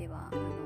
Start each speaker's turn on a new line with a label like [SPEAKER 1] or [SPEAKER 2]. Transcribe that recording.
[SPEAKER 1] では。